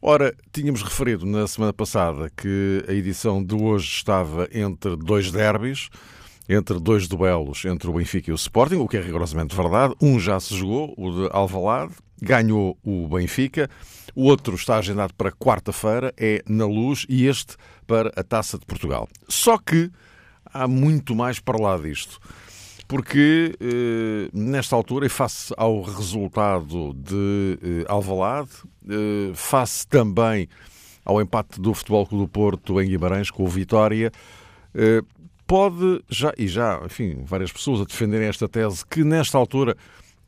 Ora, tínhamos referido na semana passada que a edição de hoje estava entre dois derbys, entre dois duelos entre o Benfica e o Sporting, o que é rigorosamente verdade. Um já se jogou, o de Alvalade, ganhou o Benfica. O outro está agendado para quarta-feira, é na Luz, e este para a Taça de Portugal. Só que há muito mais para lá disto porque eh, nesta altura, e face ao resultado de eh, Alvalade, eh, face também ao empate do Futebol Clube do Porto em Guimarães com o Vitória, pode já, e já, enfim, várias pessoas a defenderem esta tese, que nesta altura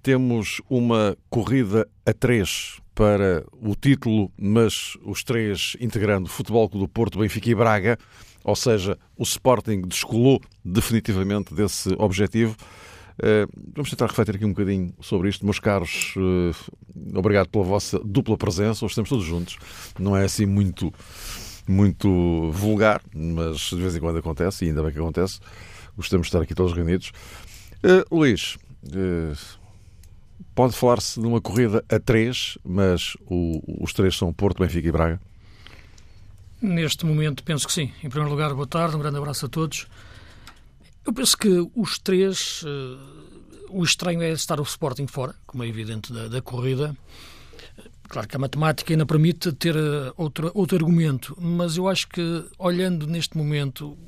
temos uma corrida a três para o título, mas os três integrando Futebol Clube do Porto, Benfica e Braga, ou seja, o Sporting descolou definitivamente desse objetivo. Uh, vamos tentar refletir aqui um bocadinho sobre isto, meus caros. Uh, obrigado pela vossa dupla presença. Hoje estamos todos juntos. Não é assim muito, muito vulgar, mas de vez em quando acontece, e ainda bem que acontece. Gostamos de estar aqui todos reunidos. Uh, Luís, pode falar-se de uma corrida a três, mas o, os três são Porto, Benfica e Braga? Neste momento, penso que sim. Em primeiro lugar, boa tarde, um grande abraço a todos. Eu penso que os três. Uh, o estranho é estar o Sporting fora, como é evidente, da, da corrida. Claro que a matemática ainda permite ter uh, outro, outro argumento, mas eu acho que, olhando neste momento,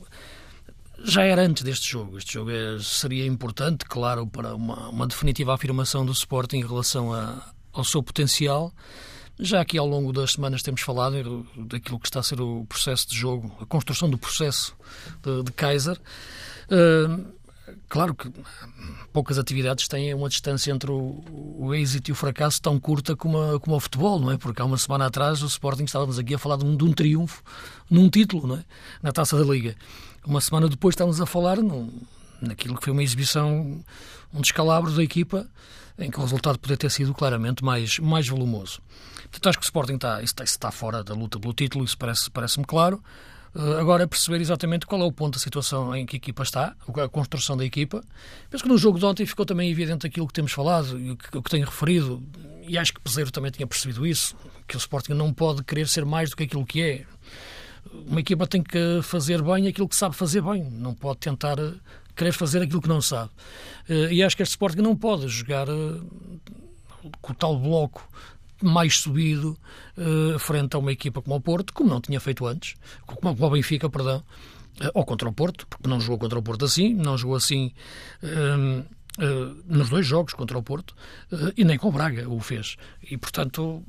já era antes deste jogo. Este jogo é, seria importante, claro, para uma, uma definitiva afirmação do Sporting em relação a, ao seu potencial. Já aqui ao longo das semanas temos falado daquilo que está a ser o processo de jogo, a construção do processo de, de Kaiser. Uh, claro que poucas atividades têm uma distância entre o, o êxito e o fracasso tão curta como, a, como o futebol, não é? Porque há uma semana atrás o Sporting estávamos aqui a falar de um, de um triunfo num título, não é? Na Taça da Liga. Uma semana depois estávamos a falar num, naquilo que foi uma exibição, um descalabro da equipa, em que o resultado poderia ter sido claramente mais, mais volumoso. Portanto, acho que o Sporting está, está, está fora da luta pelo título, isso parece-me parece claro. Uh, agora é perceber exatamente qual é o ponto da situação em que a equipa está, a construção da equipa. Penso que no jogo de ontem ficou também evidente aquilo que temos falado e o que, o que tenho referido, e acho que Peseiro também tinha percebido isso, que o Sporting não pode querer ser mais do que aquilo que é. Uma equipa tem que fazer bem aquilo que sabe fazer bem, não pode tentar eh, querer fazer aquilo que não sabe. Uh, e acho que este Sporting não pode jogar uh, com o tal bloco mais subido uh, frente a uma equipa como o Porto, como não tinha feito antes, como o Benfica, perdão, ou contra o Porto, porque não jogou contra o Porto assim, não jogou assim nos dois jogos contra o Porto, e nem com o Braga o fez. E, portanto,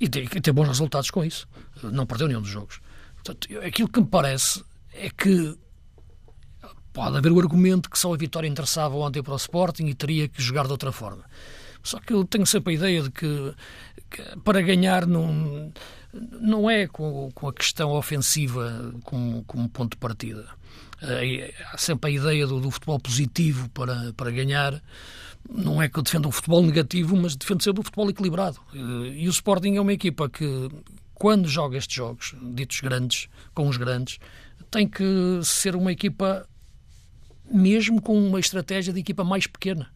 e tem, tem bons resultados com isso. Não perdeu nenhum dos jogos. Portanto, aquilo que me parece é que pode haver o argumento que só a vitória interessava ontem para o Sporting e teria que jogar de outra forma. Só que eu tenho sempre a ideia de que, que para ganhar não, não é com, com a questão ofensiva como, como ponto de partida. Eh, há sempre a ideia do, do, futebol positivo para, para ganhar. Não é que eu defenda o futebol negativo, mas defendo sempre o futebol equilibrado. Eh, e o Sporting é uma equipa que, quando joga estes jogos, ditos grandes, com os grandes, tem que ser uma equipa mesmo com uma estratégia de equipa mais pequena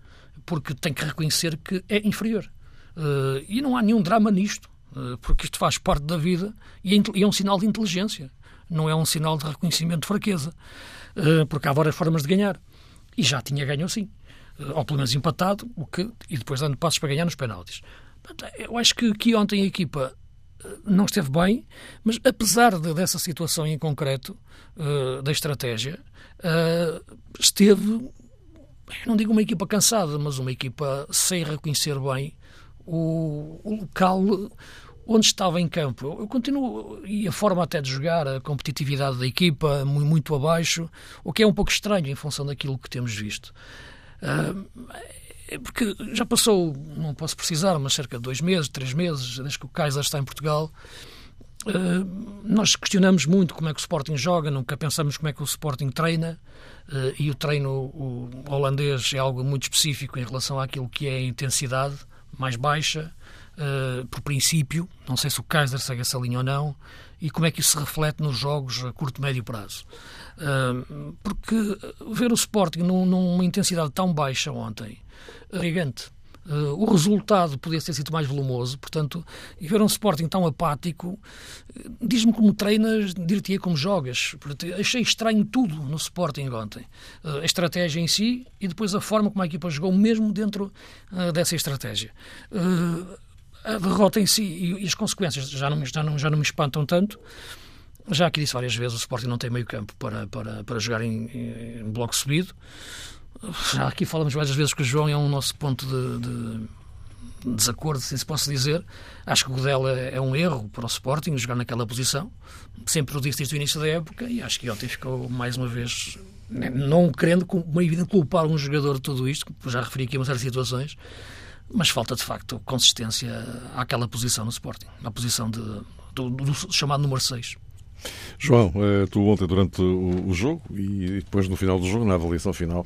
porque tem que reconhecer que é inferior. Uh, e não há nenhum drama nisto, uh, porque isto faz parte da vida e é, e é, um sinal de inteligência, não é um sinal de reconhecimento de fraqueza, uh, porque há várias formas de ganhar. E já tinha ganho assim, ou pelo menos empatado, o que, e depois dando passos para ganhar nos penaltis. Eu acho que aqui ontem a equipa não esteve bem, mas apesar de, dessa situação em concreto, da estratégia, esteve não digo uma equipa cansada, mas uma equipa sem reconhecer bem o, o local onde estava em campo. Eu continuo, e a forma até de jogar, a competitividade da equipa, muito abaixo, o que é um pouco estranho em função daquilo que temos visto. Uh, porque já passou, não posso precisar, mas cerca de dois meses, três meses, desde que o Kaiser está em Portugal, Uh, nós questionamos muito como é que o Sporting joga, nunca pensamos como é que o Sporting treina uh, e o treino holandês é algo muito específico em relação àquilo que é a intensidade mais baixa, uh, por princípio, não sei se o Kaiser segue essa linha ou não, e como é que isso se reflete nos jogos a curto, médio prazo. porque ver o Sporting num, numa intensidade tão baixa ontem, gigante. Uh, o resultado podia ter sido mais volumoso, portanto, e ver um Sporting tão apático, uh, diz-me como treinas, dir-te como jogas. Achei estranho tudo no Sporting ontem. Uh, a estratégia em si e depois a forma como a equipa jogou, mesmo dentro dessa estratégia. A derrota em si e, e, as consequências já não, já, não, já não me espantam tanto. Já aqui disse várias vezes, o Sporting não tem meio campo para, para, para jogar em, em bloco subido já aqui falamos várias vezes que o João é um nosso ponto de, de desacordo, se se posso dizer. Acho que o Godel é, um erro para o Sporting jogar naquela posição. Sempre o disse desde o início da época e acho que ontem ficou mais uma vez, né, não querendo, culpar um jogador de tudo isto, já referi aqui série de situações, mas falta de facto consistência àquela posição no Sporting, na posição de, do, do chamado número 6. João, eh, tu ontem durante o jogo e depois no final do jogo, na avaliação final,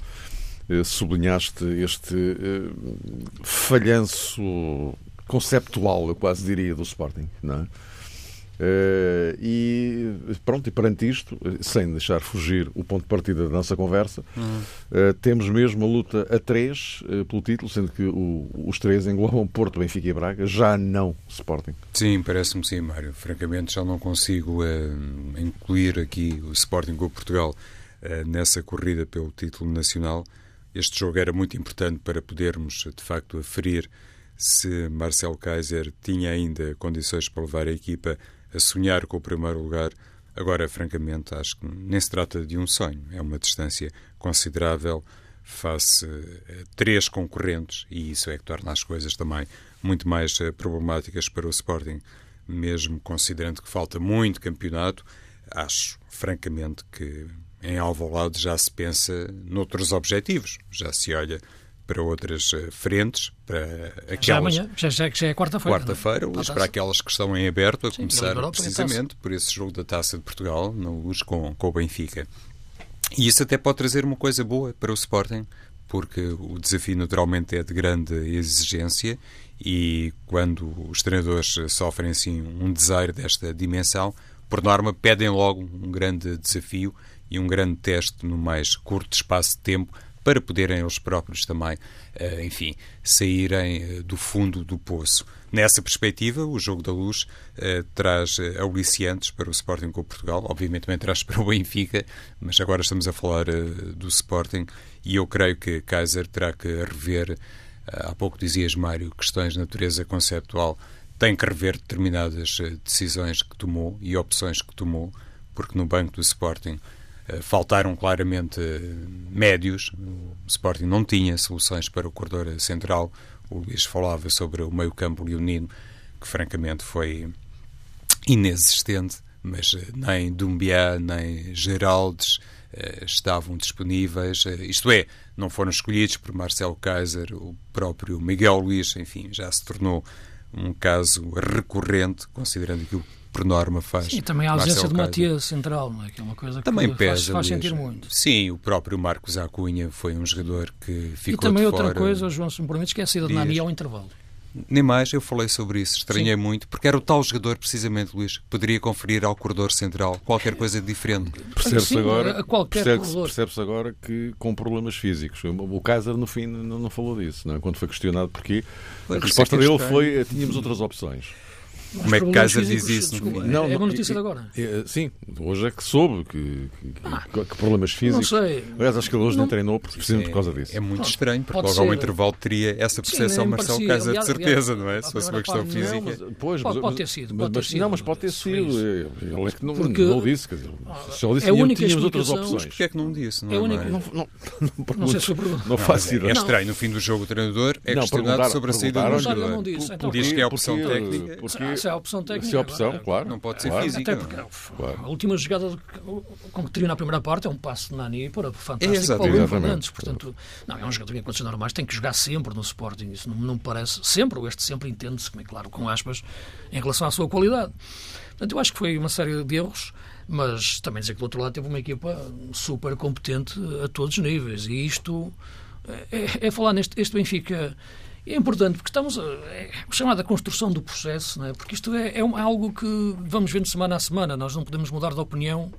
eh, sublinhaste este eh, falhanço conceptual, eu quase diria, do Sporting, não é? Uh, e pronto, e perante isto, sem deixar fugir o ponto de partida da nossa conversa, uhum. uh, temos mesmo a luta a três uh, pelo título, sendo que o, os três englobam Porto, Benfica e Braga, já não Sporting. Sim, parece-me sim, Mário. Francamente, já não consigo incluir aqui o Sporting com Portugal nessa corrida pelo título nacional. Este jogo era muito importante para podermos, de facto, aferir se Marcel Kaiser tinha ainda condições para levar a equipa a sonhar com o primeiro lugar. Agora, francamente, acho que nem se trata de um sonho. É uma distância considerável face a três concorrentes e isso é que torna as coisas também muito mais eh, problemáticas para o Sporting. Mesmo considerando que falta muito campeonato, acho, francamente, que em Alvalade já se pensa noutros objetivos. Já se olha para outras eh, frentes, para aquelas... Já amanhã, já, já, já é quarta-feira. É? Quarta-feira, mas para aquelas que estão em aberto, a Sim, começar precisamente por esse jogo da Taça de Portugal, na luz com, com o Benfica. E isso até pode trazer uma coisa boa para o Sporting, porque o desafio naturalmente é de grande exigência e quando os treinadores sofrem assim um desaire desta dimensão, por norma pedem logo um grande desafio e um grande teste no mais curto espaço de tempo para poderem eles próprios também, eh, enfim, saírem eh, do fundo do poço. Nessa perspectiva, o Jogo da Luz eh, traz aliciantes para o Sporting com Portugal, obviamente também traz para o Benfica, mas agora estamos a falar do Sporting e eu creio que Kaiser terá que rever, há pouco dizias, Mário, questões de natureza conceptual, tem que rever determinadas decisões que tomou e opções que tomou, porque no banco do Sporting faltaram claramente eh, médios. O Sporting não tinha soluções para o corredor central. O Luís falava sobre o meio-campo leonino, que francamente foi inexistente, mas eh, nem Dumbiá nem Geraldes estavam disponíveis. Isto é, não foram escolhidos por Marcelo Kaiser, o próprio Miguel Luís, enfim, já se tornou um caso recorrente, considerando aquilo por norma faz. E também a ausência de uma tia central, não é? Que é uma coisa que também pesa, faz, faz sentir muito. Sim, o próprio Marcos Acunha foi um jogador que ficou E também outra coisa, João, se me permites, que é a saída de Nani ao intervalo. Nem mais, eu falei sobre isso, estranhei Sim. muito, porque era o tal jogador, precisamente, Luís, que poderia conferir ao corredor central qualquer coisa diferente. Percebe-se agora, percebe percebe agora que com problemas físicos. O Kaiser, no fim, não, não falou disso, não é? quando foi questionado porquê. A resposta dele foi: tínhamos outras opções. Como é que Kaiser diz isso? Desculpa, não, é uma notícia de agora. É, sim, hoje é que soube que, que, ah, que problemas físicos. Não sei. Aliás, acho que ele hoje não, não treinou precisamente por causa disso. É muito estranho, porque logo ao intervalo teria essa percepção sim, Marcelo Kaiser de certeza, aliás, não é? Se fosse uma questão física. Não, mas, pois, pode, pode, ter sido. Pode ter sido não, mas pode ter sido. Ele é que não, porque, não disse. Quer dizer, se ele disse, é tínhamos outras opções. Porquê é que não disse? Não, é única, não, não, não, sei se Não faço ideia. É estranho, no fim do jogo, o treinador é questionado sobre a saída do jogador. Diz que é opção técnica. É a opção técnica. Se é a opção, agora, claro. Não pode ser claro. física. Até porque claro. a última jogada com que termina a primeira parte é um passo de Nani para fantástico é, o Fernandes. Portanto, não, é um jogador que em condições normais tem que jogar sempre no Sporting. Isso não, não parece sempre, ou este sempre entende-se, como é claro, com aspas, em relação à sua qualidade. Portanto, eu acho que foi uma série de erros, mas também dizer que do outro lado teve uma equipa super competente a todos os níveis. E isto é, é falar neste este Benfica é importante porque estamos é chamada construção do processo, não é? porque isto é, é algo que vamos vendo semana a semana. Nós não podemos mudar de opinião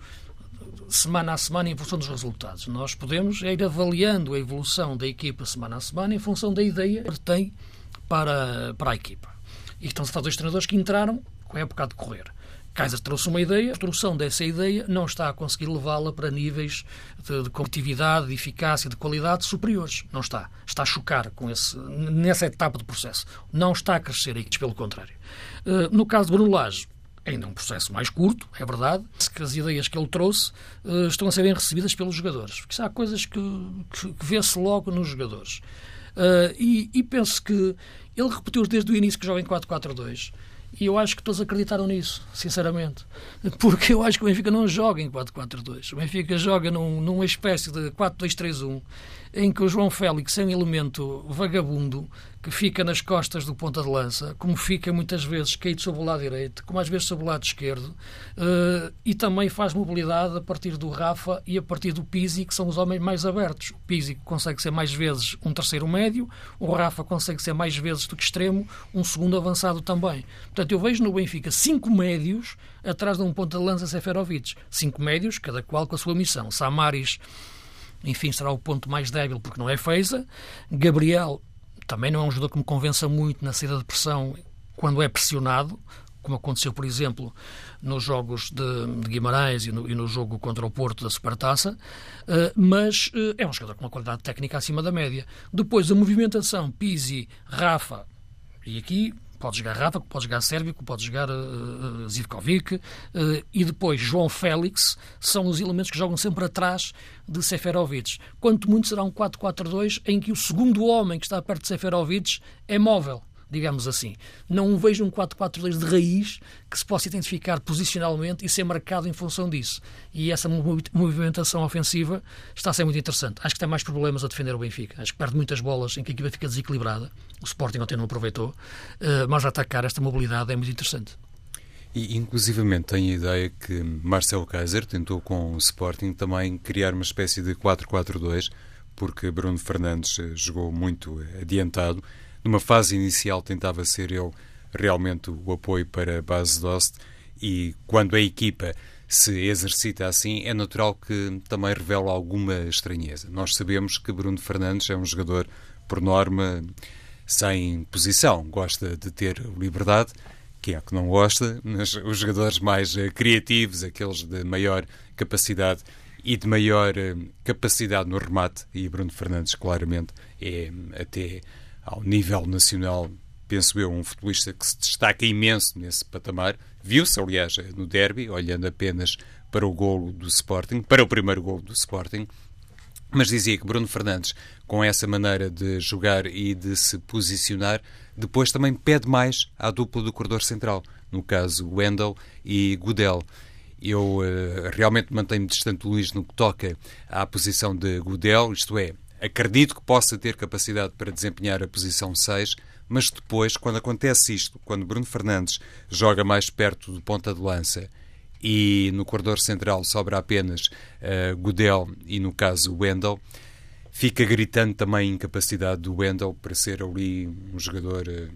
semana a semana em função dos resultados. Nós podemos ir avaliando a evolução da equipa semana a semana em função da ideia que tem para, para a equipa. E estão-se dois treinadores que entraram com a época a decorrer. Kaiser trouxe uma ideia, a construção dessa ideia não está a conseguir levá-la para níveis de, de competitividade, de eficácia, de qualidade superiores. Não está. Está a chocar com esse, nessa etapa do processo. Não está a crescer, pelo contrário. Uh, no caso de Bruno Lage, ainda é um processo mais curto, é verdade, que as ideias que ele trouxe uh, estão a ser bem recebidas pelos jogadores. Porque há coisas que, que, que vê-se logo nos jogadores. Uh, e, e penso que ele repetiu desde o início que joga em 4-4-2 e eu acho que todos acreditaram nisso, sinceramente. Porque eu acho que o Benfica não joga em 4-4-2. O Benfica joga num, numa espécie de 4-2-3-1 em que o João Félix é um elemento vagabundo que fica nas costas do ponta de lança, como fica muitas vezes caído sobre o lado direito, como às vezes sobre o lado esquerdo, uh, e também faz mobilidade a partir do Rafa e a partir do Pizzi, que são os homens mais abertos. O Pizzi consegue ser mais vezes um terceiro médio, o Rafa consegue ser mais vezes do que extremo, um segundo avançado também. Portanto, eu vejo no Benfica cinco médios atrás de um ponta de lança Seferovic. Cinco médios, cada qual com a sua missão. Samaris enfim, será o ponto mais débil porque não é Feiza. Gabriel também não é um jogador que me convença muito na saída de pressão quando é pressionado, como aconteceu, por exemplo, nos jogos de, de Guimarães e no, e no, jogo contra o Porto da Supertaça, uh, mas uh, é um jogador com uma qualidade técnica acima da média. Depois, a movimentação, Pizzi, Rafa, e aqui Pode jogar Rafa, pode jogar Sérvico, pode jogar uh, Zivkovic uh, e depois João Félix são os elementos que jogam sempre atrás de Seferovic. Quanto muito será um 4-4-2 em que o segundo homem que está perto de Seferovic é móvel digamos assim. Não vejo um 4-4-2 de raiz que se possa identificar posicionalmente e ser marcado em função disso. E essa movimentação ofensiva está a ser muito interessante. Acho que tem mais problemas a defender o Benfica. Acho que perde muitas bolas em que a equipa fica desequilibrada. O Sporting ontem não aproveitou. Eh, mas atacar esta mobilidade é muito interessante. E, inclusivamente, tenho a ideia que Marcelo Kaiser tentou com o Sporting também criar uma espécie de 4-4-2, porque Bruno Fernandes eh, jogou muito adiantado numa fase inicial tentava ser ele realmente o apoio para a base Dost e quando a equipa se exercita assim, é natural que também revela alguma estranheza. Nós sabemos que Bruno Fernandes é um jogador, por norma, sem posição, gosta de ter liberdade, que é que não gosta, mas os jogadores mais eh, criativos, aqueles de maior capacidade e de maior eh, capacidade no remate, e Bruno Fernandes claramente é até ao nível nacional, penso eu, um futebolista que se destaca imenso nesse patamar. Viu-se, aliás, no derby, olhando apenas para o golo do Sporting, para o primeiro golo do Sporting, mas dizia que Bruno Fernandes, com essa maneira de jogar e de se posicionar, depois também pede mais à dupla do corredor central, no caso Wendel e Gudel. Eu uh, realmente mantenho-me distante do Luís no que toca à posição de Gudel, isto é, Acredito que possa ter capacidade para desempenhar a posição 6, mas depois, quando acontece isto, quando Bruno Fernandes joga mais perto do ponta de lança e no corredor central sobra apenas uh, Godel e, no caso, Wendel, fica gritando também a incapacidade do Wendel para ser ali um jogador uh,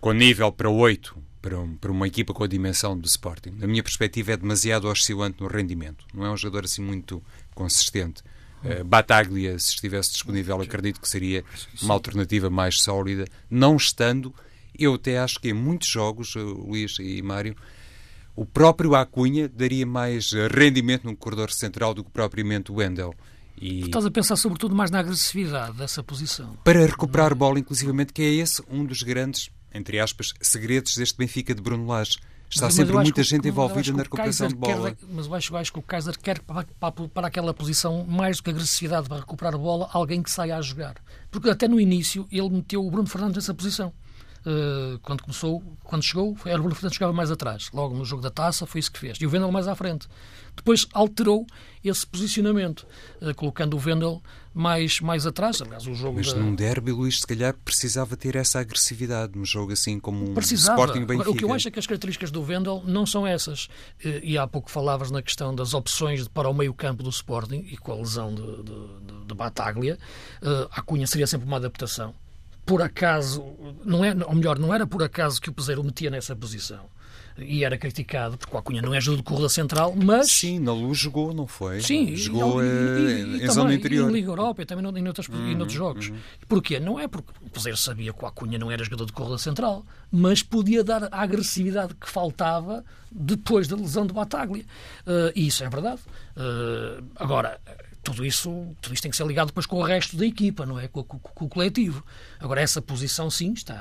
com nível para 8, para, um, para uma equipa com a dimensão do Sporting. Na minha perspectiva, é demasiado oscilante no rendimento. Não é um jogador assim muito consistente. Uh, Bataglia, se estivesse disponível, acredito que seria uma alternativa mais sólida. Não estando, eu até acho que em muitos jogos, Luís e Mário, o próprio Acunha daria mais rendimento no corredor central do que propriamente o Wendel. E... Estás a pensar sobretudo mais na agressividade dessa posição. Para recuperar bola, inclusivamente, que é esse um dos grandes, entre aspas, segredos deste Benfica de Bruno Lage Está mas, sempre muita gente envolvida na recuperação de bola. Quer, mas eu acho, eu acho que o Kaiser quer para, para, para, aquela posição, mais do que agressividade para recuperar a bola, alguém que saia a jogar. Porque até no início ele meteu o Bruno Fernandes nessa posição. Uh, quando começou, quando chegou, era o Fernandes jogava mais atrás. Logo no jogo da taça foi isso que fez. E o Vendel mais à frente. Depois alterou esse posicionamento, uh, colocando o Vendel mais, mais atrás. Aliás, o jogo Mas da... num derby, Luís, se calhar precisava ter essa agressividade num jogo assim como um precisava. Sporting Benfica. O que eu acho é que as características do Vendel não são essas. E há pouco falavas na questão das opções para o meio campo do Sporting e com a lesão de, de, de, de Bataglia, uh, a Cunha seria sempre uma adaptação. Por acaso, não é, ou melhor, não era por acaso que o Peseiro o metia nessa posição e era criticado, porque o Acunha não é jogador de corrida central, mas... Sim, na Luz jogou, não foi? Sim. Jogou e, e, e, em zona interior. em Liga Europa e também em, outros, uhum, em outros jogos. Uhum. Porquê? Não é porque o Peseiro sabia que o Acunha não era jogador de corrida central, mas podia dar a agressividade que faltava depois da lesão de Bataglia. Uh, e isso é verdade. Uh, agora tudo isso, tudo isso tem que ser ligado depois com o resto da equipa, não é? Com, com, com, o coletivo. Agora, essa posição, sim, está.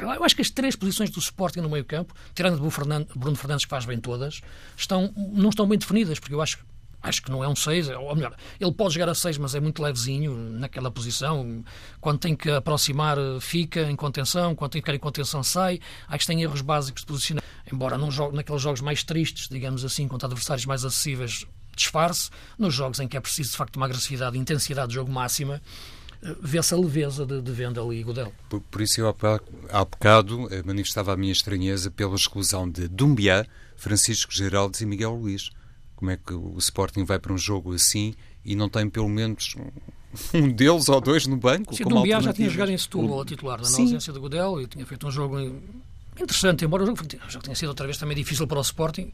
Eu acho que as três posições do Sporting no meio-campo, tirando Fernandes, Bruno Fernandes, que faz bem todas, estão, não estão bem definidas, porque eu acho acho que não é um 6, ou melhor, ele pode jogar a 6, mas é muito levezinho naquela posição. Quando tem que aproximar, fica em contenção, quando tem que ficar em contenção, sai. Acho que tem erros básicos de posicionamento. Embora não jogue naqueles jogos mais tristes, digamos assim, contra adversários mais acessíveis, disfarce, nos jogos em que é preciso de facto uma agressividade e intensidade de jogo máxima, eh, vê-se a leveza de, de Vendel e Godel. Por, por, isso eu há bocado eh, manifestava a minha estranheza pela exclusão de Dumbiá, Francisco Geraldes e Miguel Luís. Como é que o Sporting vai para um jogo assim e não tem pelo menos um deles ou dois no banco? Sim, Dumbiá já tinha jogado em Setúbal a titular, na ausência de Godel, e tinha feito um jogo interessante, embora o jogo, o jogo tenha sido outra vez também difícil para o Sporting.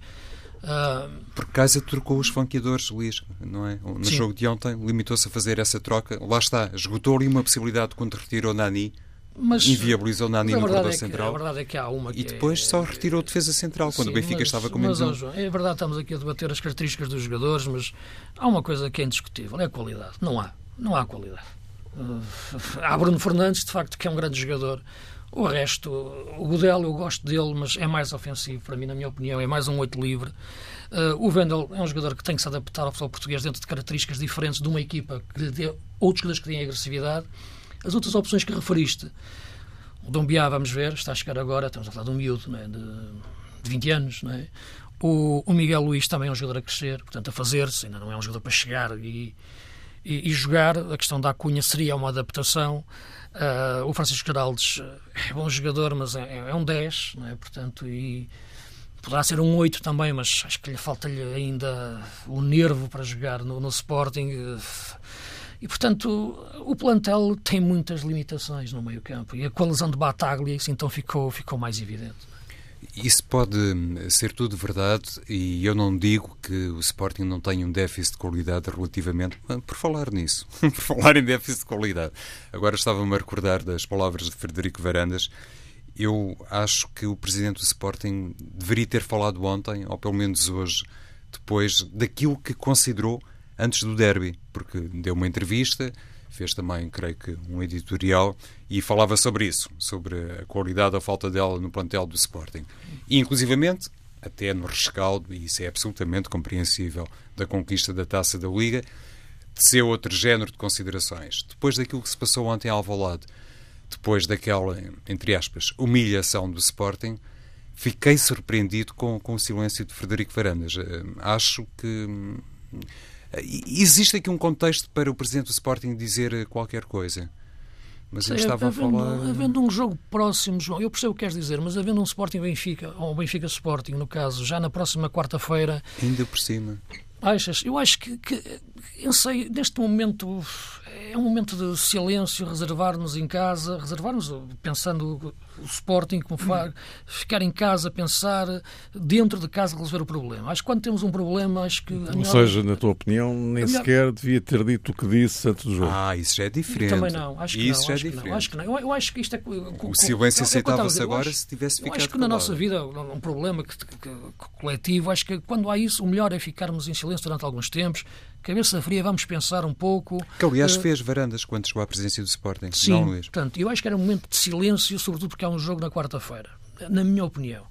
Uh... Porque Casa trocou os flanqueadores, Luís, não é? No Sim. jogo de ontem limitou-se a fazer essa troca. Lá está, esgotou ali uma possibilidade quando retirou Nani. Mas, inviabilizou Nani no corredor é central. a verdade é que há uma que E depois é, só retirou a defesa central, quando Sim, o Benfica mas, estava com menos mas, um. É verdade, estamos aqui a debater as características dos jogadores, mas há uma coisa que é indiscutível, é a qualidade. Não há. Não há qualidade. Uh, há Bruno Fernandes, de facto, que é um grande jogador, o resto, o Godel, eu gosto dele, mas é mais ofensivo, para mim, na minha opinião, é mais um oito livre. Uh, o Vendel é um jogador que tem que se adaptar ao futebol português dentro de características diferentes de uma equipa que lhe dê outros jogadores que têm agressividade. As outras opções que referiste, o Dombiá, vamos ver, está a chegar agora, estamos a falar de um miúdo é? de, de 20 anos, não é? O, o, Miguel Luís também é um jogador a crescer, portanto, a fazer-se, ainda não é um jogador para chegar e, e, e jogar. A questão da Cunha seria uma adaptação. Uh, o Francisco Geraldes é bom jogador, mas é, é um 10, não é? portanto, e poderá ser um 8 também, mas acho que lhe falta-lhe ainda o nervo para jogar no, no Sporting. E, portanto, o plantel tem muitas limitações no meio-campo. E a coalizão de Bataglia, isso então ficou, ficou mais evidente. Isso pode ser tudo verdade e eu não digo que o Sporting não tenha um déficit de qualidade relativamente. Por falar nisso, por falar em déficit de qualidade. Agora estava-me a recordar das palavras de Frederico Varandas. Eu acho que o presidente do Sporting deveria ter falado ontem, ou pelo menos hoje, depois daquilo que considerou antes do derby, porque deu uma entrevista fez também, creio que, um editorial e falava sobre isso, sobre a qualidade ou falta dela no plantel do Sporting. E, inclusivamente, até no rescaldo, e isso é absolutamente compreensível, da conquista da Taça da Liga, de ser outro género de considerações. Depois daquilo que se passou ontem ao Alvalade, depois daquela, entre aspas, humilhação do Sporting, fiquei surpreendido com, com o silêncio de Frederico Varandas. Acho que hum, Existe aqui um contexto para o presidente do Sporting dizer qualquer coisa. Mas ele estava havendo, a falar. Havendo um jogo próximo, João, eu percebo o que queres dizer, mas havendo um Sporting Benfica, ou um Benfica Sporting, no caso, já na próxima quarta-feira. Ainda por cima. Achas? Eu acho que, que eu sei, neste momento é um momento de silêncio, reservar-nos em casa, reservar-nos pensando o Sporting, como fa... ficar em casa, pensar dentro de casa resolver o problema. Acho que quando temos um problema, acho que. Ou seja, na tua opinião, nem melhor... sequer devia ter dito o que disse antes do jogo. Ah, isso já é diferente. Também não, acho que isso não. Já é acho diferente. Que não, acho que não. Eu, eu acho que isto é. O silêncio aceitava-se agora se tivesse ficado. acho que na nossa vida, um problema que, que, que, coletivo, acho que quando há isso, o melhor é ficarmos em silêncio durante alguns tempos, cabeça fria, vamos pensar um pouco. Que aliás uh, fez varandas quando chegou à presença do Sporting. Sim, não, Luís. portanto, eu acho que era um momento de silêncio, sobretudo porque há um jogo na quarta-feira. na minha opinião.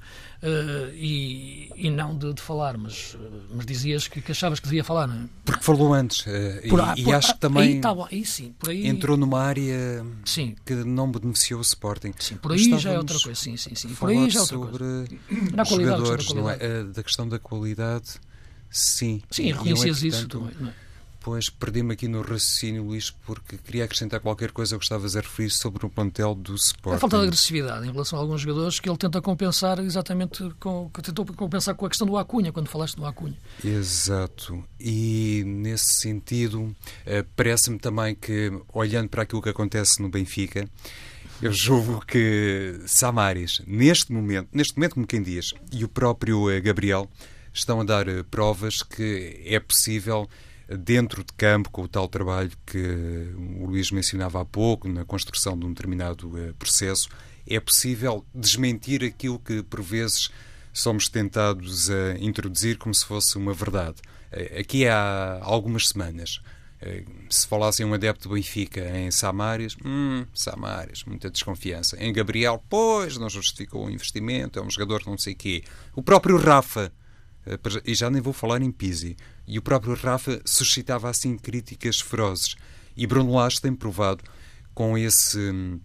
Uh, e, e, não de, de, falar, mas, mas dizias que, que, achavas que devia falar, não é? Porque falou antes, uh, por, e, e, acho que também aí, tá bom, aí sim, aí... entrou numa área sim. que não beneficiou o Sporting. Sim, por aí já é outra coisa, sim, sim, sim. Por aí já é outra sobre coisa. Na jogadores, não é? Da questão da qualidade, sim. Sim, reconhecias é, isso também, não é? Pois perdi-me aqui no raciocínio, Luís, porque queria acrescentar qualquer coisa que gostavas de referir sobre o plantel do Sporting. A falta de agressividade em relação a alguns jogadores que ele tenta compensar exatamente com, que tentou compensar com a questão do Acunha, quando falaste do Acunha. Exato. E nesse sentido, eh, parece-me também que, olhando para aquilo que acontece no Benfica, eu julgo que Samaris, neste momento, neste momento, como quem diz, e o próprio eh, Gabriel, estão a dar eh, provas que é possível dentro de campo, com o tal trabalho que o Luís mencionava há pouco, na construção de um determinado processo, é possível desmentir aquilo que, por vezes, somos tentados a introduzir como se fosse uma verdade. Aqui há algumas semanas, se falassem um adepto do Benfica em Samares, hum, Samares, muita desconfiança. Em Gabriel, pois, não justificou o investimento, é um jogador não sei quê. O próprio Rafa, e já nem vou falar em Pizzi, e o próprio Rafa suscitava assim críticas ferozes. E Bruno Lage tem provado com esse hum,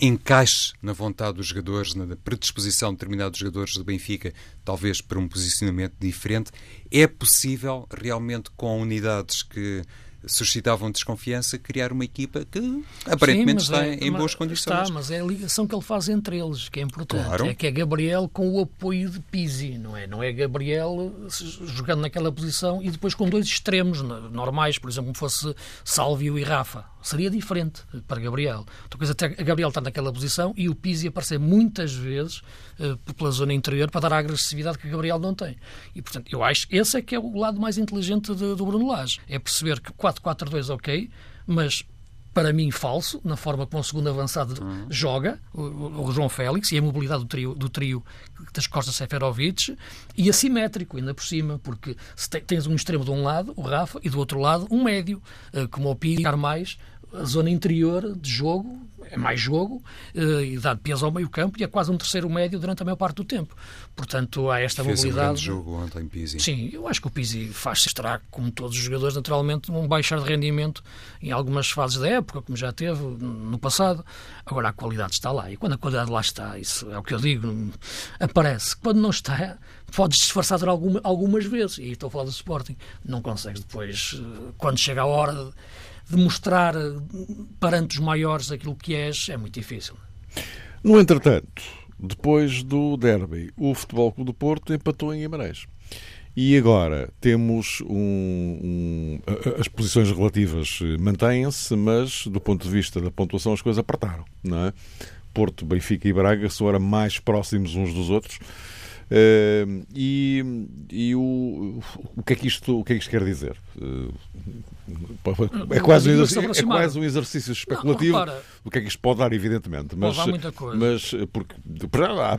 encaixe na vontade dos jogadores, na predisposição de determinados jogadores do Benfica, talvez para um posicionamento diferente, é possível realmente com unidades que suscitavam desconfiança criar uma equipa que aparentemente Sim, está é, em boas condições. Está, mas é a ligação que ele faz entre eles, que é importante. Claro. É que é Gabriel com o apoio de Pizzi, não é? Não é Gabriel jogando naquela posição e depois com dois extremos normais, por exemplo, como fosse Sálvio e Rafa. Seria diferente para Gabriel. Outra coisa até Gabriel está naquela posição e o Pizzi aparecer muitas vezes uh, pela zona interior para dar a agressividade que Gabriel não tem. E, portanto, eu acho que esse é que é o lado mais inteligente do Bruno Lage. É perceber que 4-4-2 ok, mas para mim, falso, na forma como o segundo avançado uhum. joga, o, o, João Félix, e a mobilidade do trio, do trio das costas Seferovic, e assimétrico, ainda por cima, porque tens um extremo de um lado, o Rafa, e do outro lado, um médio, eh, como o Piri, mais a zona interior de jogo, é mais jogo, eh, e dá peso ao meio campo e é quase um terceiro médio durante a maior parte do tempo. Portanto, há esta Fez mobilidade. Um jogo ontem, Pizzi. Sim, eu acho que o Pizzi faz-se estará, como todos os jogadores, naturalmente, um baixar de rendimento em algumas fases da época, como já teve no passado. Agora, a qualidade está lá. E quando a qualidade lá está, isso é o que eu digo, aparece. Quando não está, podes disfarçar alguma, algumas vezes. E estou a falar do Sporting. Não consegues depois, eh, quando chega a hora. De, de mostrar perante os maiores aquilo que és, é muito difícil. No entretanto, depois do derby, o Futebol Clube do Porto empatou em Guimarães. E agora temos um, um, as posições relativas mantêm-se, mas do ponto de vista da pontuação as coisas apertaram, não é? Porto, Benfica e Braga são agora mais próximos uns dos outros. Uh, e, e o, o, que é que isto, o que é que isto quer dizer? Uh, é, quase um exercício, é quase um exercício especulativo não, do que é que isto pode dar, evidentemente. Mas, mas porque,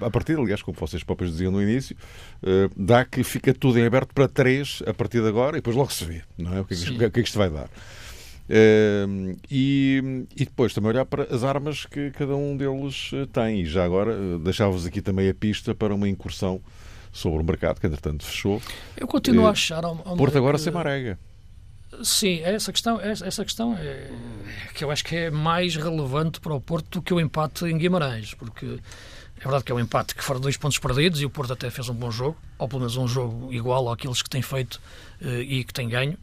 a partir, aliás, como vocês próprios diziam no início, uh, dá que fica tudo em aberto para três a partir de agora e depois logo se vê não é? o, que é que, o que é que isto vai dar. Uh, e, e, depois também olhar para as armas que cada um deles eh, tem. E já agora uh, deixava-vos aqui também a pista para uma incursão sobre o mercado, que entretanto fechou. Eu continuo uh, a achar. Ao, ao Porto agora que... sem Marega. Sim, essa questão, essa questão é, que eu acho que é mais relevante para o Porto do que o empate em Guimarães, porque é verdade que é um empate que foram dois pontos perdidos e o Porto até fez um bom jogo, ou pelo menos um jogo igual àqueles que tem feito e que tem ganho.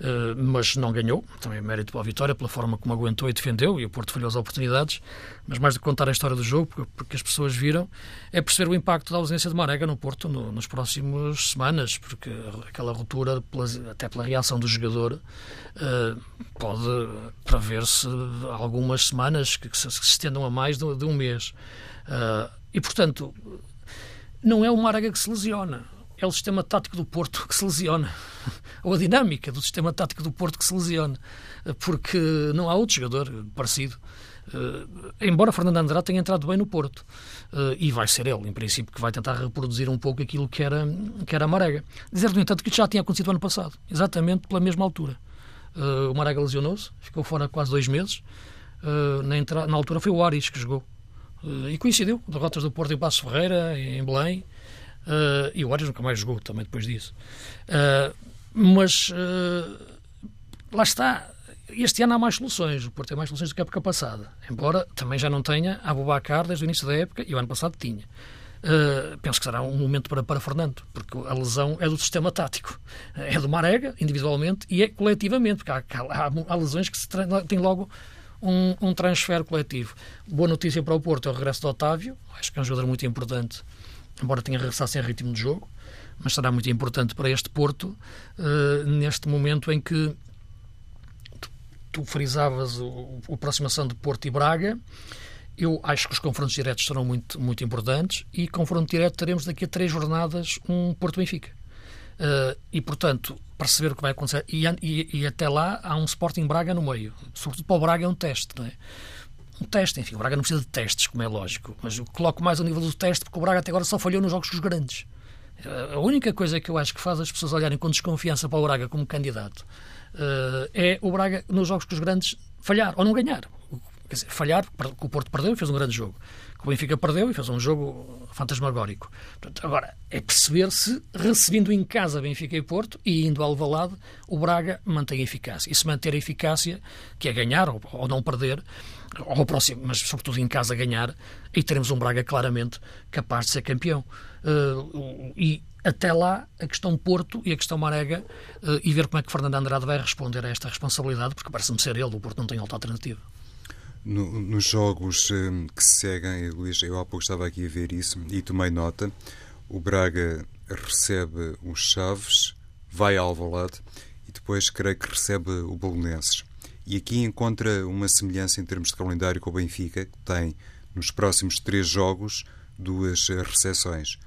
Eh, mas não ganhou. Também é mérito para a vitória, pela forma como aguentou e defendeu, e o Porto falhou as oportunidades. Mas mais do que contar a história do jogo, porque, as pessoas viram, é perceber o impacto da ausência de Marega no Porto no, nos próximos semanas, porque aquela ruptura, até pela reação do jogador, uh, pode prever-se algumas semanas que, se, estendam a mais de, um mês. Uh, e, portanto, não é o Marega que se lesiona é o sistema tático do Porto que se lesiona, ou a dinâmica do sistema tático do Porto que se lesiona, porque não há outro jogador parecido. Uh, embora Fernando Andrade tenha entrado bem no Porto, uh, e vai ser ele, em princípio, que vai tentar reproduzir um pouco aquilo que era, que era a Marega. Dizer, no entanto, que isso já tinha acontecido ano passado, exatamente pela mesma altura. Uh, o Marega lesionou-se, ficou fora quase dois meses. Na, entra... na altura foi o Aris que jogou e coincidiu, derrotas do Porto em Passo Ferreira, em Belém, uh, e o Arias nunca mais jogou também depois disso. Uh, mas lá está, este ano há mais soluções, o Porto tem mais soluções do que a época passada, embora também já não tenha Abubacar desde o início da época, e o ano passado tinha. Uh, penso que será um momento para, para Fernando, porque a lesão é do sistema tático. É do Marega, individualmente, e é coletivamente, porque há, há, há lesões que se logo um, um transfer coletivo. Boa notícia para o Porto é o regresso do Otávio, acho que é um jogador muito importante, embora tenha regressado sem ritmo de jogo, mas será muito importante para este Porto, uh, neste momento em que tu, tu frisavas o, a aproximação de Porto e Braga, eu acho que os confrontos diretos serão muito, muito importantes e confronto direto teremos daqui a três jornadas um Porto-Benfica. Uh, e, portanto, perceber o que vai acontecer. E, e, e, até lá há um Sporting Braga no meio. Sobretudo para o Braga é um teste, não é? Um teste, enfim. O Braga não precisa de testes, como é lógico. Mas eu coloco mais ao nível do teste porque o Braga até agora só falhou nos jogos dos grandes. Uh, a única coisa que eu acho que faz as pessoas olharem com desconfiança para o Braga como candidato uh, é o Braga, nos jogos com os grandes, falhar ou não ganhar. Quer dizer, falhar, porque o Porto perdeu e fez um grande jogo. Que o Benfica perdeu e fez um jogo fantasmagórico. Portanto, agora, é perceber se, recebendo em casa Benfica e Porto e indo ao Alvalade, o Braga mantém a eficácia. E se manter a eficácia, que é ganhar ou, ou não perder, ou próximo, mas sobretudo em casa ganhar, aí teremos um Braga claramente capaz de ser campeão. Uh, e até lá a questão Porto e a questão Marega uh, e ver como é que Fernando Andrade vai responder a esta responsabilidade, porque parece-me ser ele, o Porto não tem outra alternativa. No, nos jogos um, que se seguem, Luís, eu há pouco estava aqui a ver isso e tomei nota. O Braga recebe os Chaves, vai ao Alvalade e depois creio que recebe o Bolonenses. E aqui encontra uma semelhança em termos de calendário com o Benfica, que tem nos próximos três jogos duas recepções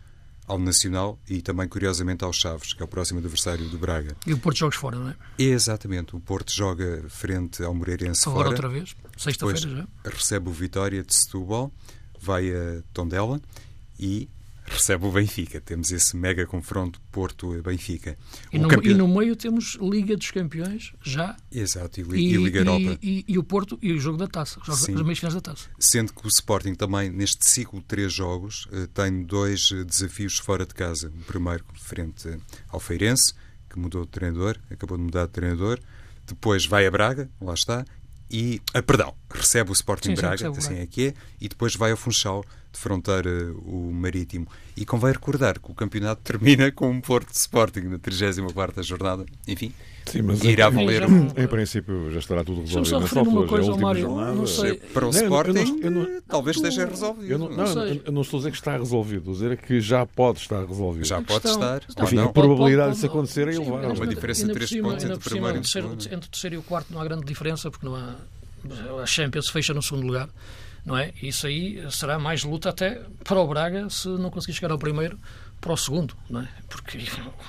ao Nacional e também, curiosamente, ao Chaves, que é o próximo adversário do Braga. E o Porto joga fora, não é? Exatamente. O Porto joga frente ao Moreirense Agora fora. outra vez, sexta-feira já. Recebe o Vitória de Setúbal, vai a Tondela e recebe o Benfica. Temos esse mega confronto Porto-Benfica. E, no, campe... e no meio temos Liga dos Campeões, já. Exato, e, e, e Liga Europa. E, o Porto e o jogo da taça, os meios finais da taça. Sendo que o Sporting também, neste ciclo de três jogos, eh, tem dois eh, desafios fora de casa. O primeiro, frente ao Feirense, que mudou de treinador, acabou de mudar de treinador. Depois vai a Braga, lá está, e, ah, perdão, recebe o Sporting sim, Braga, sim, assim é que é, e depois vai ao Funchal defrontar uh, o Marítimo. E convém recordar que o campeonato termina com um Porto de Sporting na 34ª jornada. Enfim, Sim, mas irá valer. Em, em princípio já estará tudo resolvido. Só referir uma coisa Mário. Não sei. Para o não, Sporting, eu não, eu não, talvez esteja resolvido. Eu não, não, eu não estou a dizer que está resolvido, estou a dizer que já pode estar resolvido. Já pode estar. Enfim, a probabilidade disso acontecer é elevada. Há uma diferença de 3 pontos entre o primeiro e o segundo. Entre o terceiro e o quarto não há grande diferença, porque não há. A Champions fecha no segundo lugar não é? Isso aí será mais luta até para o Braga se não conseguir chegar ao primeiro para o segundo, não é? Porque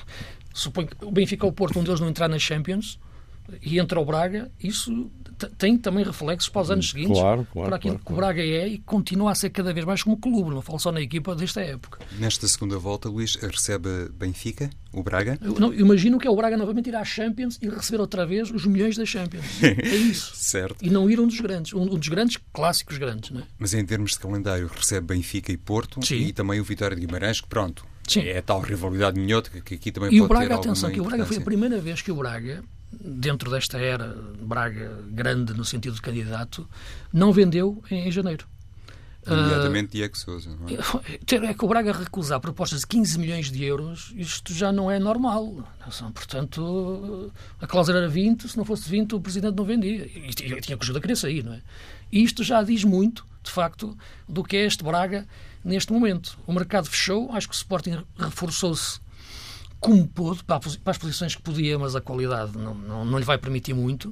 suponho que o Benfica ou o Porto, um deles não entrar nas Champions e entra o Braga, isso tem também reflexos para os anos seguintes, claro, claro, para aquilo claro, que o Braga é e continua a ser cada vez mais como clube, não falo só na equipa desta época. Nesta segunda volta, Luís, recebe Benfica, o Braga? Eu, não, imagino que é o Braga novamente ir à Champions e receber outra vez os milhões da Champions. É isso. certo. E não ir um dos grandes, um, um dos grandes clássicos grandes. Não é? Mas em termos de calendário, recebe Benfica e Porto Sim. e também o Vitória de Guimarães, que pronto, Sim. é a tal rivalidade minhota que aqui também e pode o Braga, ter atenção, que o Braga foi a primeira vez que o Braga dentro desta era Braga grande no sentido de candidato, não vendeu em, em janeiro. Imediatamente Diego Souza. Não é? é que o Braga recusar propostas de 15 milhões de euros, isto já não é normal. Portanto, a cláusula era 20, se não fosse 20 o Presidente não vendia. E, tinha que ajuda a querer sair, não é? E isto já diz muito, de facto, do que é este Braga neste momento. O mercado fechou, acho que o Sporting reforçou-se como pôde, para as posições que podia, mas a qualidade não, não, não lhe vai permitir muito.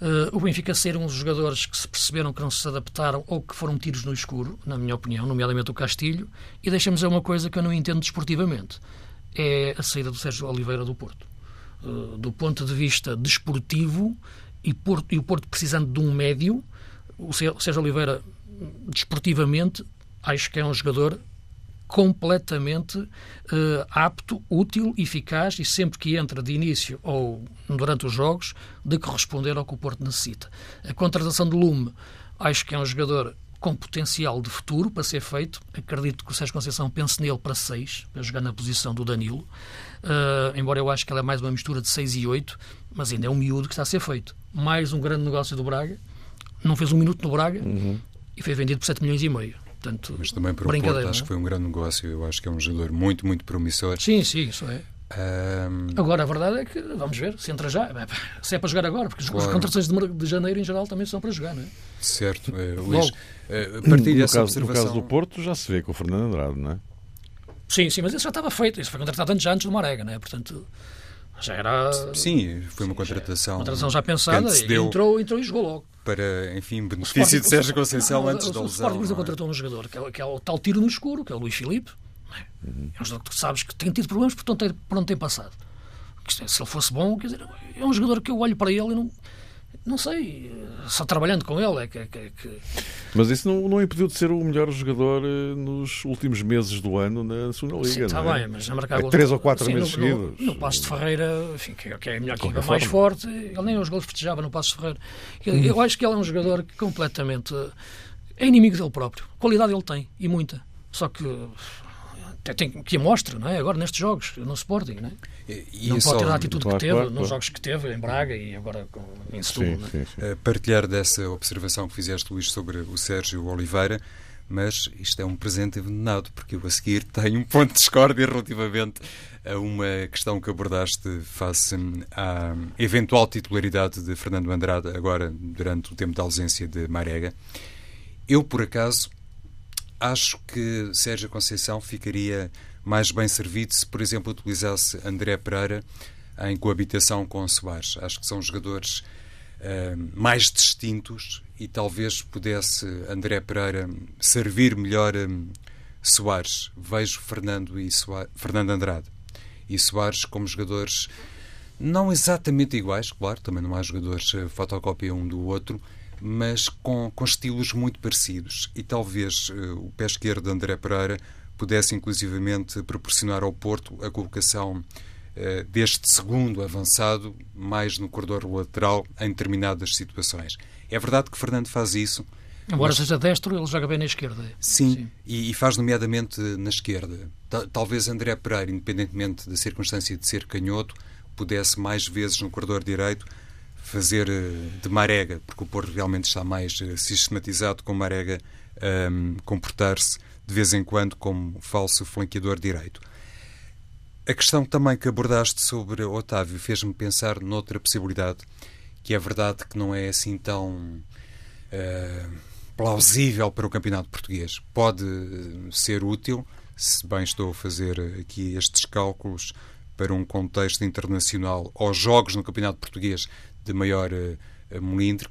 Uh, o Benfica ser uns jogadores que se perceberam que não se adaptaram ou que foram tiros no escuro, na minha opinião, nomeadamente o Castilho, e deixamos dizer uma coisa que eu não entendo desportivamente, é a saída do Sérgio Oliveira do Porto. Uh, do ponto de vista desportivo, e, Porto, e o Porto precisando de um médio, o Sérgio Oliveira, desportivamente, acho que é um jogador completamente uh, apto, útil, eficaz e sempre que entra de início ou durante os jogos, de corresponder ao que o Porto necessita. A contratação de Lume, acho que é um jogador com potencial de futuro para ser feito. Acredito que o Sérgio Conceição pense nele para 6, para jogar na posição do Danilo. Uh, embora eu acho que ele é mais uma mistura de 6 e 8, mas ainda é um miúdo que está a ser feito. Mais um grande negócio do Braga. Não fez um minuto no Braga uhum. e foi vendido por 7 milhões e meio. Portanto, mas também para o Porto acho que foi um grande negócio. Eu acho que é um jogador muito, muito promissor. Sim, sim, isso é. Um... Agora, a verdade é que, vamos ver, se entra já, se é para jogar agora, porque claro. as contratações de, de, janeiro em geral também são para jogar, não é? Certo, é, Luís, uh, partilha essa caso, observação. No caso do Porto já se vê com o Fernando Andrade, não é? Sim, sim, mas isso já estava feito, isso foi contratado antes, antes do Marega, não é? Portanto, já era. Sim, foi uma contratação. Uma contratação já pensada e entrou, entrou e jogou logo. Para, enfim, benefício de Sérgio Conceição antes da lesão. O Sporting é? contratou um jogador que é, que é o tal tiro no escuro, que é o Luís Filipe. É um jogador que tu sabes que tem tido problemas por não ter, por não ter passado. Se ele fosse bom, quer dizer, é um jogador que eu olho para ele e não não sei, só trabalhando com ele é que. É que... Mas isso não, não impediu de ser o melhor jogador eh, nos últimos meses do ano na segunda Liga. Sim, está é? bem, mas já marcava. É três ou quatro sim, meses no, seguidos. No, no Passo de Ferreira, enfim, que, é a minha equipa mais forte, ele nem os gols festejava no Passo de Ferreira. Eu, hum. eu acho que ele é um jogador que completamente. É inimigo dele próprio. Qualidade ele tem, e muita. Só que tem, que a mostra, não é? Agora nestes jogos, no Sporting, não é? E, não pode ter a atitude claro, que teve claro, nos claro. jogos que teve em Braga e agora em Setúbal. Sim, sim, sim. Uh, partilhar dessa observação que fizeste, Luís, sobre o Sérgio Oliveira, mas isto é um presente envenenado, porque eu a seguir tenho um ponto de discórdia relativamente a uma questão que abordaste face à eventual titularidade de Fernando Andrade agora durante o tempo da ausência de Marega. Eu, por acaso, acho que Sérgio Conceição ficaria mais bem servido se, por exemplo, utilizasse André Pereira em coabitação com Soares. Acho que são jogadores uh, mais distintos e talvez pudesse André Pereira servir melhor um, Soares. Vejo Fernando, e Soares, Fernando Andrade e Soares como jogadores não exatamente iguais, claro, também não há jogadores uh, fotocópia um do outro, mas com, com estilos muito parecidos. E talvez uh, o pé esquerdo de André Pereira pudesse inclusivamente proporcionar ao Porto a colocação uh, deste segundo avançado mais no corredor lateral em determinadas situações. É verdade que Fernando faz isso. Embora mas... seja destro, ele joga bem na esquerda. Sim, Sim. E, e, faz nomeadamente na esquerda. Talvez André Pereira, independentemente da circunstância de ser canhoto, pudesse mais vezes no corredor direito fazer eh, de Marega, porque o Porto realmente está mais eh, sistematizado com Marega um, comportar-se de vez em quando como falso flanqueador direito. A questão também que abordaste sobre Otávio fez-me pensar noutra possibilidade, que é verdade que não é assim tão uh, plausível para o campeonato português. Pode ser útil, se bem estou a fazer aqui estes cálculos para um contexto internacional aos jogos no campeonato português de maior uh,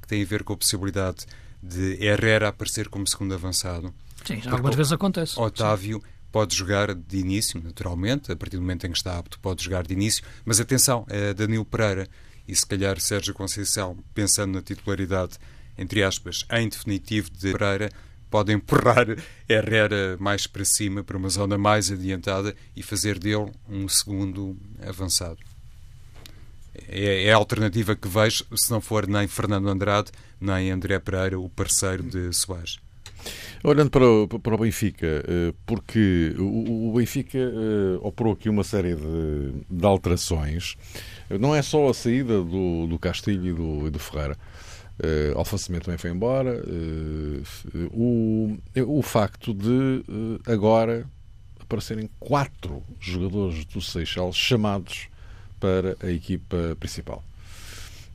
que tem a ver com a possibilidade de Herrera aparecer como segundo avançado. Sim, já algumas vezes acontece. Otávio Sim. pode jogar de início, naturalmente, a partir do momento em que está apto, pode jogar de início, mas atenção, é Danilo Pereira e se calhar Sérgio Conceição, pensando na titularidade, entre aspas, em definitivo de Pereira, pode empurrar Herrera mais para cima, para uma zona mais adiantada e fazer dele um segundo avançado é, é, a alternativa que vejo, se não for nem Fernando Andrade, nem André Pereira, o parceiro de Soares. Olhando para o, para o Benfica, eh, porque o, Benfica eh, operou aqui uma série de, de alterações, não é só a saída do, do Castilho e do, do Ferreira. Uh, Alfa também foi embora. Uh, o, o facto de uh, agora aparecerem quatro jogadores do Seixal chamados para a equipa principal.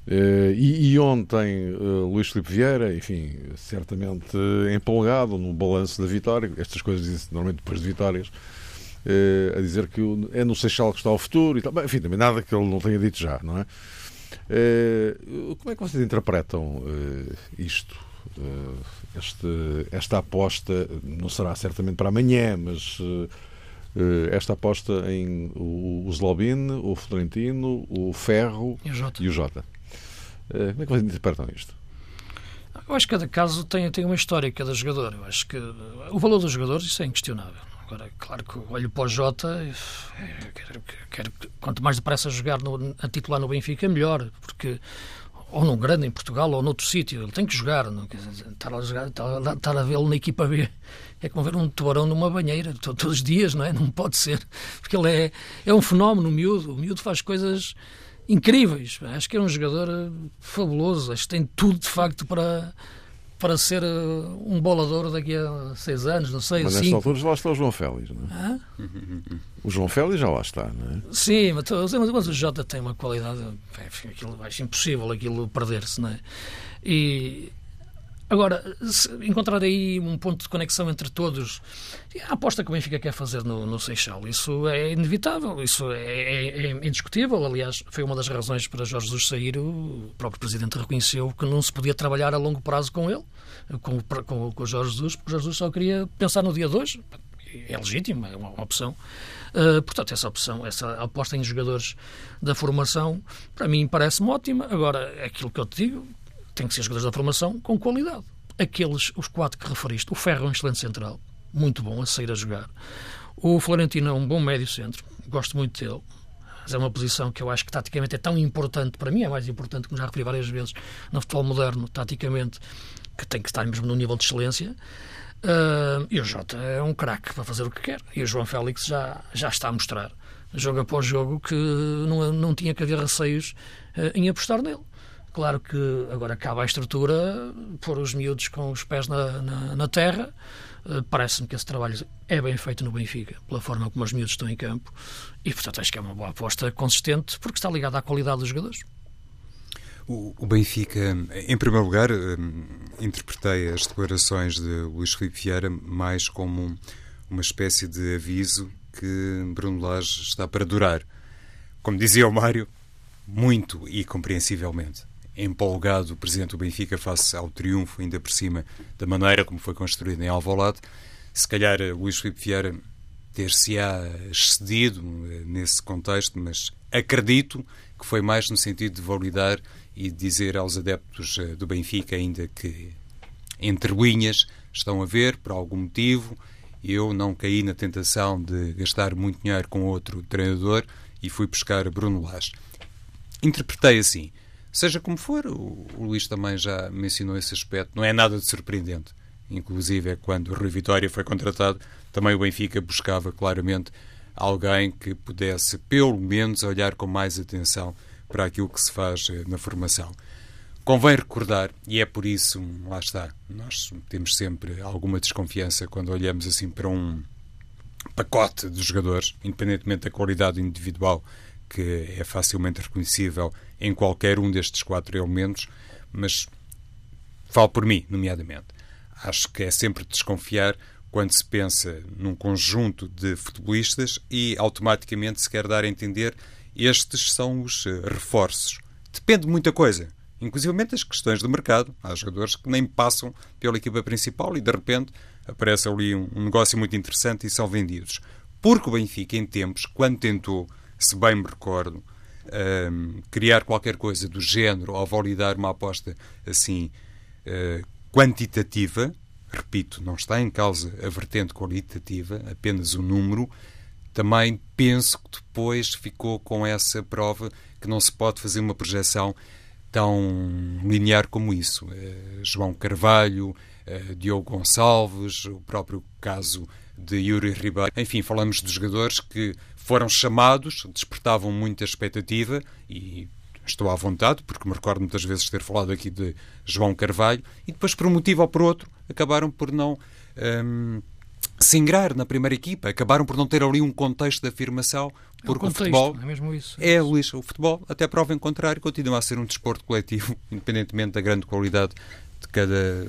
Uh, e, e, ontem uh, Luís Filipe Vieira, enfim, certamente empolgado no balanço da vitória, estas coisas dizem-se normalmente depois de vitórias, uh, a dizer que é no Seixal que está o futuro e tal. Bem, enfim, também nada que ele não tenha dito já, não é? como é que vocês interpretam isto? Este, esta aposta não será certamente para amanhã, mas eh, esta aposta em o, o Zlobin, o Florentino, o Ferro e o Jota. E o Jota. Eh, como é que vocês interpretam isto? Eu acho que cada caso tem, tem uma história, cada jogador. Eu acho que o valor dos jogadores, isso é inquestionável. Agora, claro que olho para o Jota, quero, quero, quanto mais depressa jogar no, a titular no Benfica, melhor, porque ou num grande em Portugal ou noutro sítio. Ele tem que jogar. Não, estar a, jogar, estar, estar a vê-lo na equipa B é como ver um tubarão numa banheira todos os dias, não é? Não pode ser. Porque ele é, é um fenómeno, o miúdo. O miúdo faz coisas incríveis. Acho que é um jogador eh, fabuloso. Acho que tem tudo, de facto, para para ser uh, um bolador daqui a seis anos, não sei. Mas nesta altura já lá está o João Félix, não é? Ah? O João Félix já lá está, não é? Sim, mas, mas o Jota tem uma qualidade, é, aquilo, acho impossível aquilo perder-se, não é? E, Agora, encontrar aí um ponto de conexão entre todos, a aposta que o Benfica quer fazer no, no Seixal, isso é inevitável, isso é, é, é, indiscutível. Aliás, foi uma das razões para Jorge Jesus sair. O próprio Presidente reconheceu que não se podia trabalhar a longo prazo com ele, com, com, com o Jorge Jesus, porque Jorge Jesus só queria pensar no dia de hoje. É legítimo, é uma, uma opção. Uh, portanto, essa opção, essa aposta em jogadores da formação, para mim parece-me ótima. Agora, é aquilo que eu te digo, tem que ser jogadores da formação com qualidade. Aqueles, os quatro que referiste, o Ferro é um excelente central, muito bom a sair a jogar. O Florentino é um bom médio centro, gosto muito dele. Mas é uma posição que eu acho que taticamente é tão importante, para mim é mais importante, como já referi várias vezes, no futebol moderno, taticamente, que tem que estar mesmo no nível de excelência. Uh, e o Jota é um craque para fazer o que quer. E o João Félix já, já está a mostrar, jogo após jogo, que não, não tinha que haver receios uh, em apostar nele. Claro que agora acaba a estrutura, pôr os miúdos com os pés na, na, na terra. Uh, Parece-me que esse trabalho é bem feito no Benfica, pela forma como os miúdos estão em campo. E, portanto, acho que é uma boa aposta consistente, porque está ligada à qualidade dos jogadores. O, Benfica, em primeiro lugar, um, interpretei as declarações de Luís Filipe Vieira mais como uma espécie de aviso que Bruno Lage está para durar. Como dizia o Mário, muito e compreensivelmente empolgado o presidente do Benfica face ao triunfo, ainda por cima da maneira como foi construído em Alvalade. Se calhar eh, Luís Filipe Vieira ter-se-á excedido eh, nesse contexto, mas acredito que foi mais no sentido de validar e dizer aos adeptos eh, do Benfica, ainda que entre linhas estão a ver, por algum motivo, eu não caí na tentação de gastar muito dinheiro com outro treinador e fui buscar Bruno Lage. Interpretei assim. Seja como for, o, o Luís também já mencionou esse aspecto, não é nada de surpreendente. Inclusive, é quando o Rui Vitória foi contratado, também o Benfica buscava claramente alguém que pudesse, pelo menos, olhar com mais atenção para aquilo que se faz eh, na formação. Convém recordar, e é por isso, lá está, nós temos sempre alguma desconfiança quando olhamos assim para um pacote de jogadores, independentemente da qualidade individual que é facilmente reconhecível em qualquer um destes quatro elementos, mas falo por mim, nomeadamente. Acho que é sempre desconfiar quando se pensa num conjunto de futebolistas e automaticamente se quer dar a entender estes são os eh, reforços. Depende de muita coisa, inclusive das questões do mercado. Há jogadores que nem passam pela equipa principal e de repente aparece ali um negócio muito interessante e são vendidos. Porque o Benfica, em tempos, quando tentou se bem me recordo, um, criar qualquer coisa do género ou validar uma aposta assim uh, quantitativa, repito, não está em causa a vertente qualitativa, apenas o número, também penso que depois ficou com essa prova que não se pode fazer uma projeção tão linear como isso. Uh, João Carvalho, uh, Diogo Gonçalves, o próprio caso de Yuri Ribeiro. Enfim, falamos de jogadores que foram chamados, despertavam muita expectativa e estou à vontade, porque me recordo muitas vezes ter falado aqui de João Carvalho, e depois, por um motivo ou por outro, acabaram por não um, se ingrar na primeira equipa, acabaram por não ter ali um contexto de afirmação, porque é o, contexto, o futebol é mesmo isso. É, é Luís, o futebol, até prova em contrário, continua a ser um desporto coletivo, independentemente da grande qualidade de cada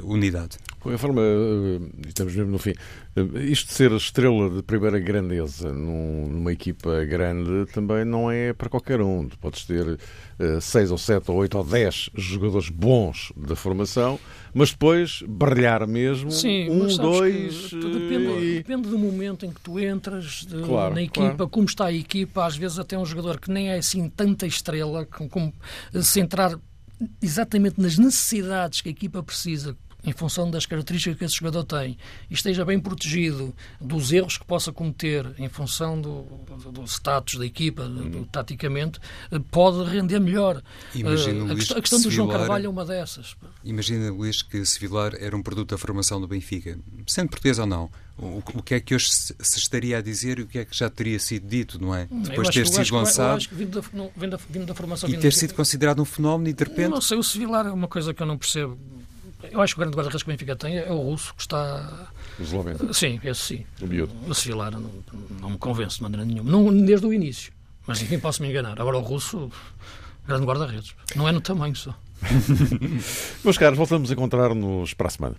uh, unidade. De qualquer forma, uh, estamos mesmo no fim. Uh, isto de ser estrela de primeira grandeza num, numa equipa grande também não é para qualquer um. Tu podes ter seis ou sete ou oito ou dez jogadores bons da formação, mas depois brilhar mesmo Sim, um, dois. Depende, e... depende, do momento em que tu entras de, claro, na equipa, claro. como está a equipa. Às vezes, até um jogador que nem é assim tanta estrela, como, como se entrar exatamente nas necessidades que a equipa precisa, em função das características que esse jogador tem, e esteja bem protegido dos erros que possa cometer em função do, do, status da equipa, do, do, taticamente, eh, pode render melhor. Imagina, uh, a, questão, a questão do João Carvalho é uma dessas. Imagina, Luís, que Sevilar era um produto da formação do Benfica, sendo português ou não. O, o, que é que hoje se, se, estaria a dizer e o que é que já teria sido dito, não é? Depois de ter sido lançado. vindo da, vindo da, vindo da formação, e ter sido considerado um fenómeno e de repente. Não sei, o Sevilar é uma coisa que eu não percebo. Eu acho que o grande guarda-redes que o Benfica tem é o russo que está. O esloveno. Sim, esse sim. O miúdo. O Sevilar não, não, me convence de maneira nenhuma. Não, desde o início. Mas enfim, posso me enganar. Agora o russo, grande guarda-redes. Não é no tamanho só. Meus caros, voltamos a encontrar-nos para a semana.